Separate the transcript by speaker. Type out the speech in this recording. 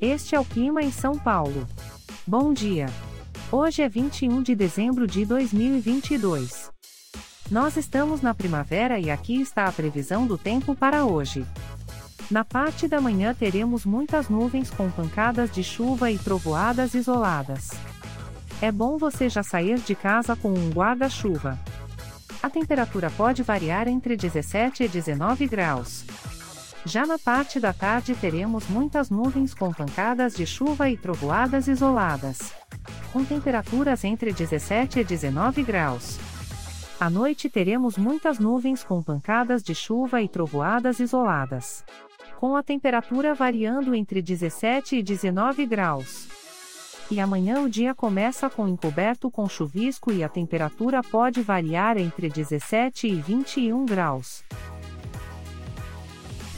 Speaker 1: Este é o clima em São Paulo. Bom dia. Hoje é 21 de dezembro de 2022. Nós estamos na primavera e aqui está a previsão do tempo para hoje. Na parte da manhã teremos muitas nuvens com pancadas de chuva e trovoadas isoladas. É bom você já sair de casa com um guarda-chuva. A temperatura pode variar entre 17 e 19 graus. Já na parte da tarde teremos muitas nuvens com pancadas de chuva e trovoadas isoladas. Com temperaturas entre 17 e 19 graus. À noite teremos muitas nuvens com pancadas de chuva e trovoadas isoladas. Com a temperatura variando entre 17 e 19 graus. E amanhã o dia começa com encoberto com chuvisco e a temperatura pode variar entre 17 e 21 graus.